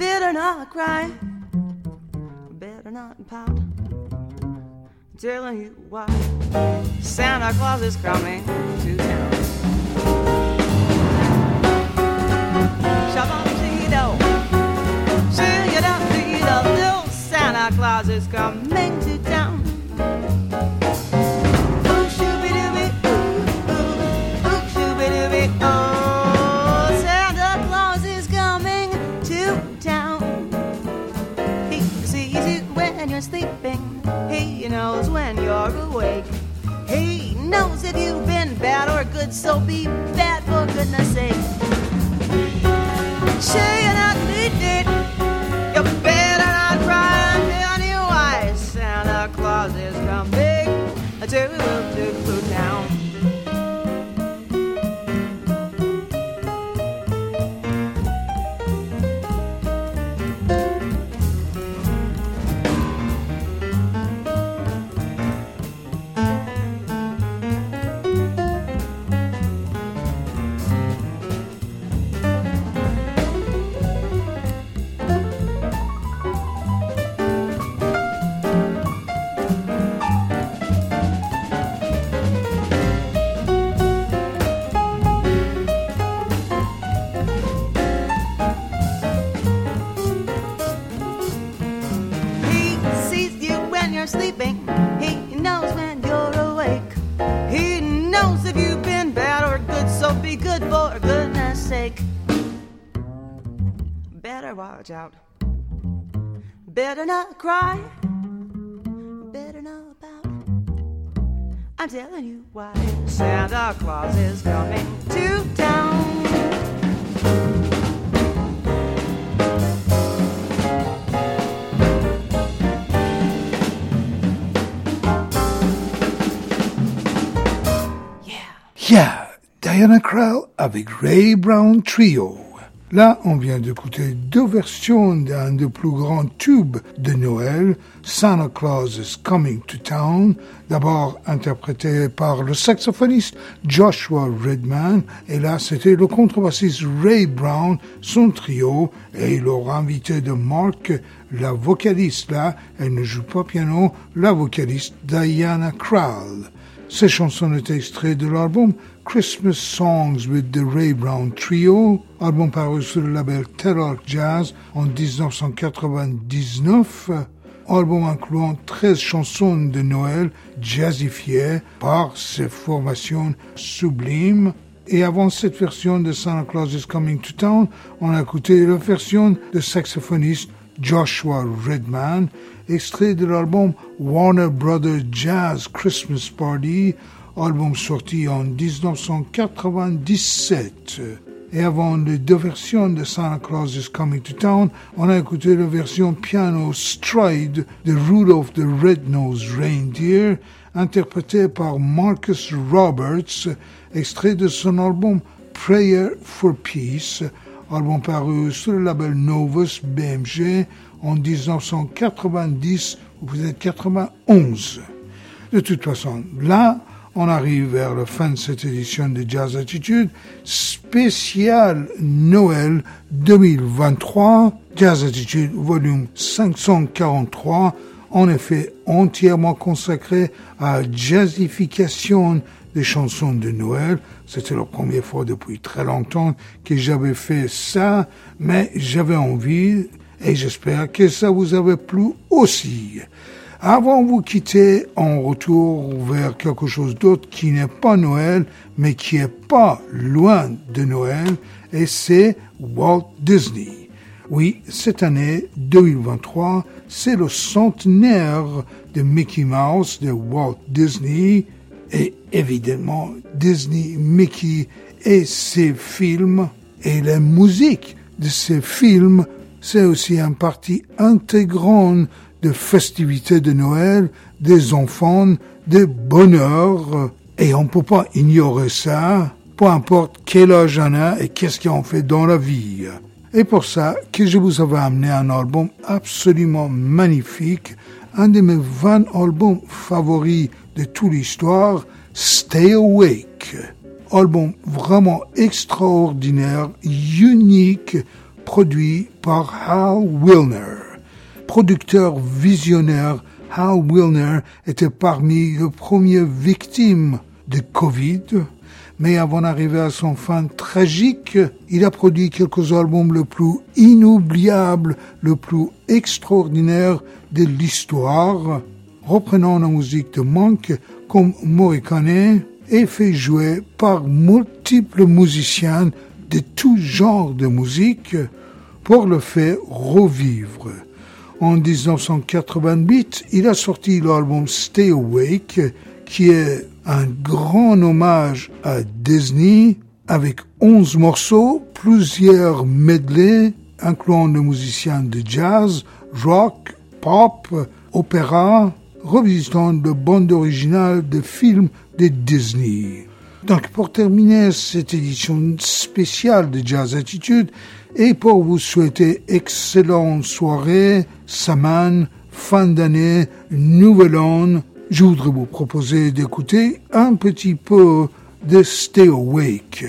Better not cry. Better not pout. Telling you why. Santa Claus is coming to town. Shabam-dee-do. Little Santa Claus is coming to town. Bad or good, so be bad for goodness sake. Say you're not needed. You better not cry until you why Santa Claus is coming to watch out. Better not cry. Better not pout. I'm telling you why. Santa Claus is coming to town. Yeah, Diana Krall avec Ray Brown Trio. Là, on vient d'écouter deux versions d'un des plus grands tubes de Noël, Santa Claus is Coming to Town, d'abord interprété par le saxophoniste Joshua Redman, et là c'était le contrebassiste Ray Brown, son trio, et leur invité de Mark, la vocaliste là, elle ne joue pas piano, la vocaliste Diana Krall. Ces chansons étaient extraites de l'album Christmas Songs with the Ray Brown Trio, album paru sur le label Terror Jazz en 1999, album incluant 13 chansons de Noël jazzifiées par ses formations sublimes. Et avant cette version de Santa Claus is Coming to Town, on a écouté la version de saxophoniste Joshua Redman, extrait de l'album Warner Brothers Jazz Christmas Party, album sorti en 1997. Et avant les deux versions de Santa Claus is Coming to Town, on a écouté la version piano stride de Rudolph the Red-Nosed Reindeer, interprétée par Marcus Roberts, extrait de son album Prayer for Peace, album paru sur le label Novus BMG en 1990 ou peut-être 91. De toute façon, là, on arrive vers la fin de cette édition de Jazz Attitude spécial Noël 2023. Jazz Attitude volume 543 en effet entièrement consacré à jazzification des chansons de Noël. C'était la première fois depuis très longtemps que j'avais fait ça, mais j'avais envie et j'espère que ça vous avait plu aussi. Avant de vous quitter, on retourne vers quelque chose d'autre qui n'est pas Noël, mais qui est pas loin de Noël, et c'est Walt Disney. Oui, cette année 2023, c'est le centenaire de Mickey Mouse de Walt Disney, et évidemment Disney, Mickey et ses films, et la musique de ces films, c'est aussi une partie intégrante de festivités de Noël, des enfants, de bonheur, et on ne peut pas ignorer ça, peu importe quel âge on a et qu'est-ce qu'on fait dans la vie. Et pour ça que je vous avais amené un album absolument magnifique, un de mes 20 albums favoris de toute l'histoire, Stay Awake. Album vraiment extraordinaire, unique, produit par Hal Wilner producteur visionnaire Hal Wilner était parmi les premières victimes de Covid, mais avant d'arriver à son fin tragique, il a produit quelques albums le plus inoubliables, le plus extraordinaire de l'histoire, reprenant la musique de Monk comme Morricone et fait jouer par multiples musiciens de tout genre de musique pour le faire revivre. En 1988, il a sorti l'album Stay Awake, qui est un grand hommage à Disney, avec 11 morceaux, plusieurs medley, incluant des musiciens de jazz, rock, pop, opéra, revisitant de bandes originales de films de Disney. Donc pour terminer cette édition spéciale de Jazz Attitude, et pour vous souhaiter excellente soirée, semaine, fin d'année, nouvel an, je voudrais vous proposer d'écouter un petit peu de Stay Awake.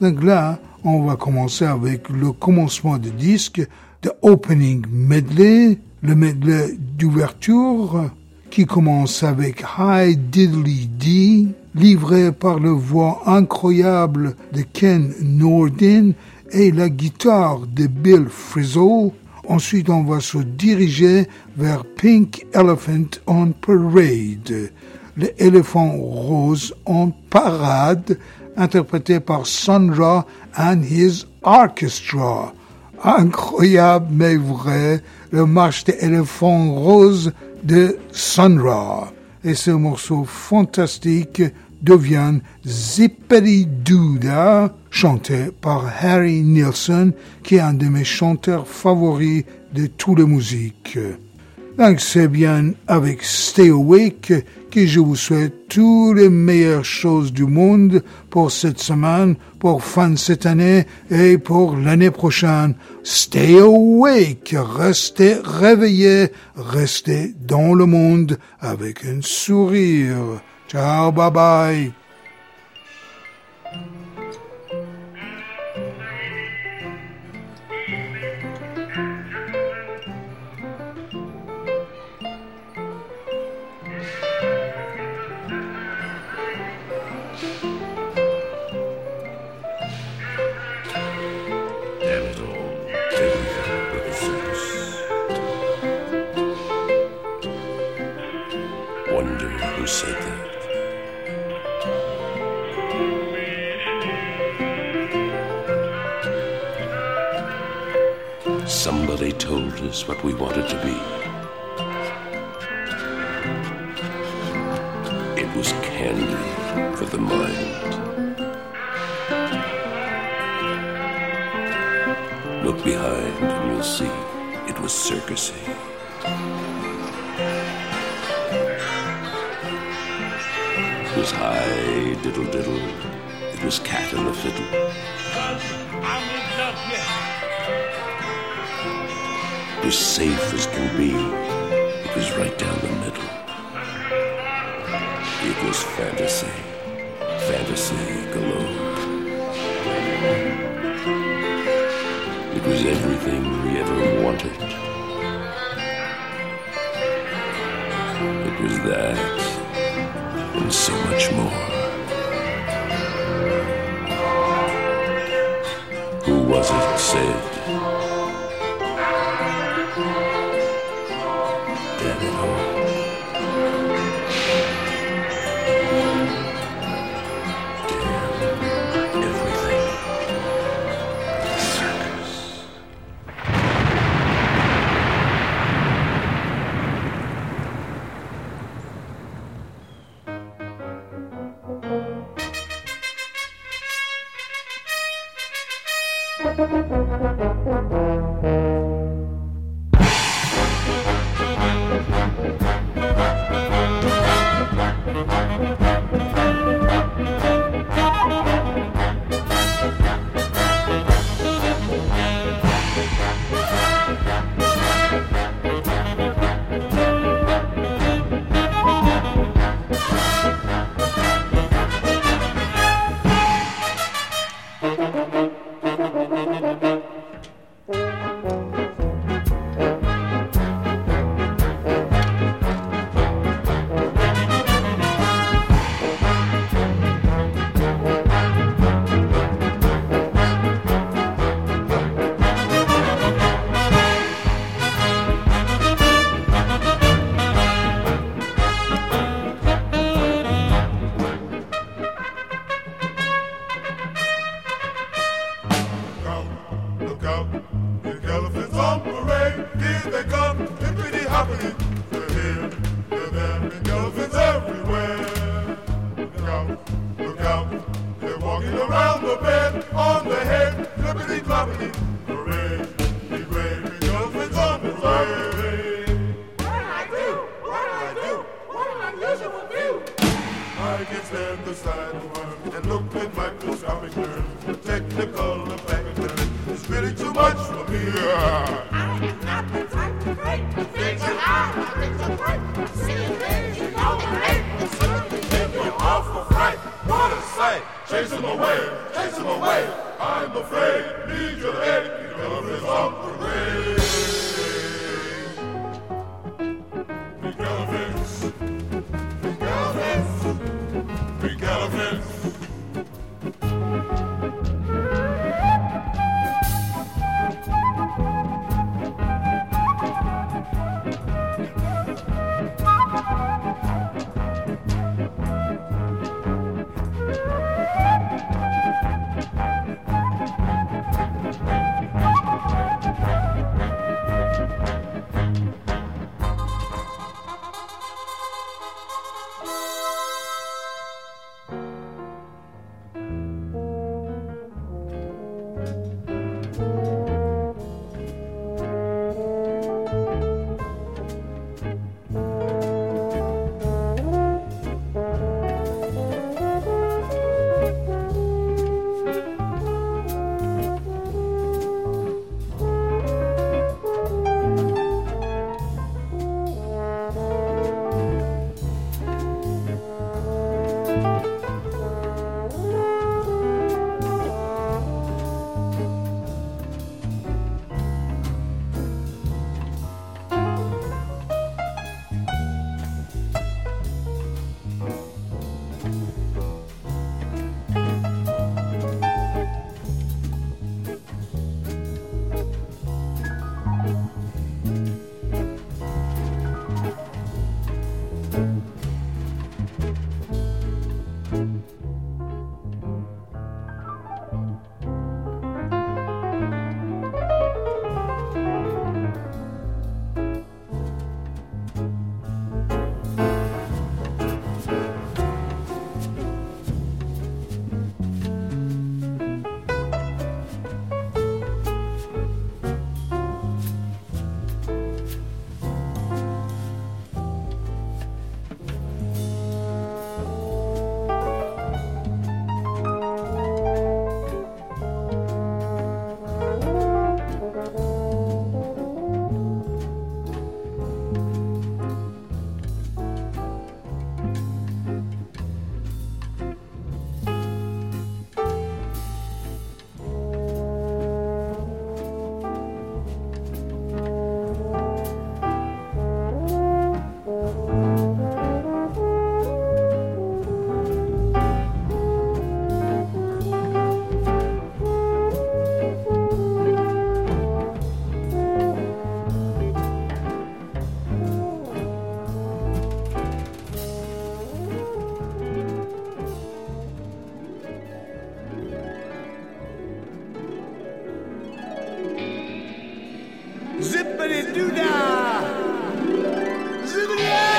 Donc là, on va commencer avec le commencement du disque, The Opening Medley, le medley d'ouverture, qui commence avec High Diddly Dee, livré par le voix incroyable de Ken Nordin et la guitare de Bill Frisell. Ensuite, on va se diriger vers Pink Elephant on Parade, l'éléphant rose en parade, interprété par Sandra and his orchestra. Incroyable mais vrai, le marche des éléphants roses de Sandra. Et ce morceau fantastique devient Zippity-Doodah, chanté par Harry Nilsson, qui est un de mes chanteurs favoris de toutes les musiques. Donc c'est bien avec Stay Awake que je vous souhaite toutes les meilleures choses du monde pour cette semaine, pour fin de cette année et pour l'année prochaine. Stay awake, restez réveillés, restez dans le monde avec un sourire. Ciao, bye bye. What we wanted to be. It was candy for the mind. Look behind and you'll see it was circusy. It was high diddle diddle. It was cat and the fiddle. It was safe as can be. It was right down the middle. It was fantasy. Fantasy galore. It was everything we ever wanted. It was that, and so much more. Who was it said? Look out, the elephants on parade. Here they come, hippity hoppity. They're here, they're there, big elephants everywhere. Look out, look out, they're walking around the bed, on the head, flippity floppity. Big great, big elephants on parade. I do? What did I do? What an unusual view! I can stand the sight of one and look at microscopic nerves. Technical effect of nerve is really too much for me. I am not the type to break. Things are hard, things are great. Seeing things you know are hate will certainly give you awful fright. What a sight! Chase them away, chase them away. I'm afraid, need your aid. The elephants on parade. Big Zippity doo dah! Zippity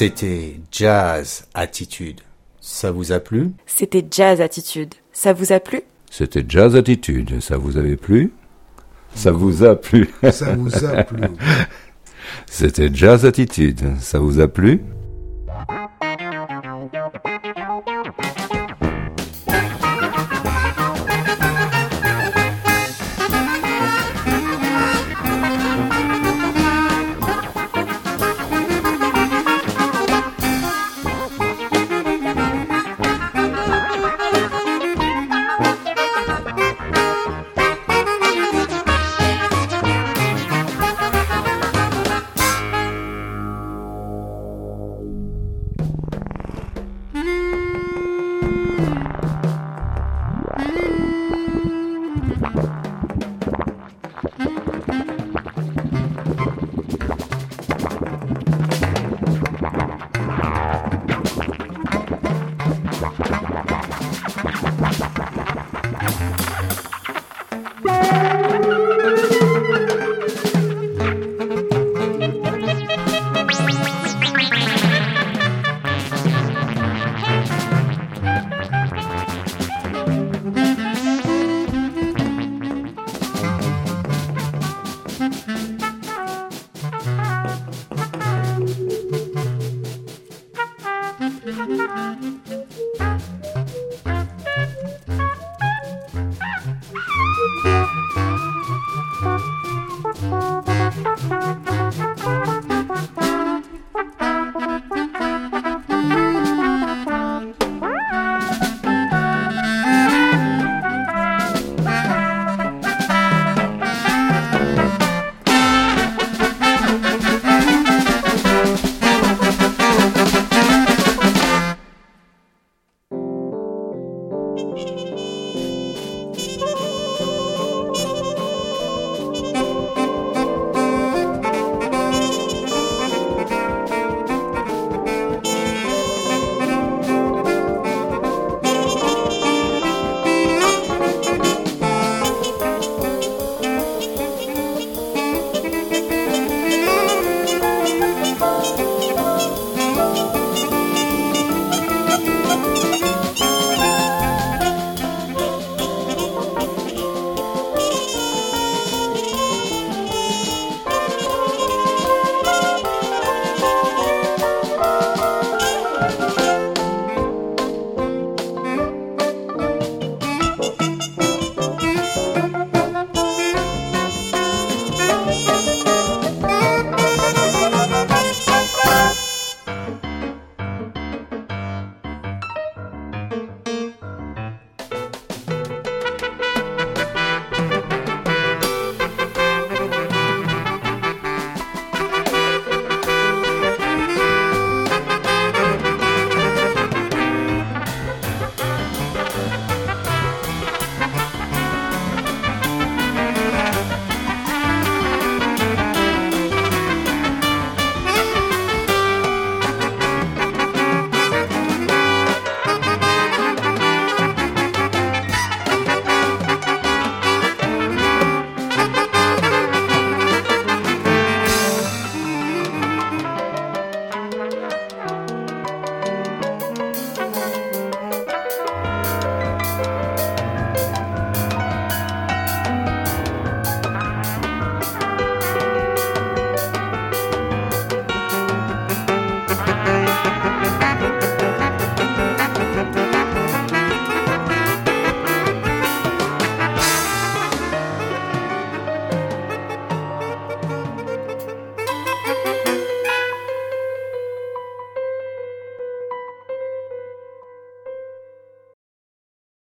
C'était Jazz Attitude. Ça vous a plu? C'était Jazz Attitude. Ça vous a plu? C'était Jazz Attitude. Ça vous avait plu? Ça vous a plu? Ça vous a plu. C'était Jazz Attitude. Ça vous a plu?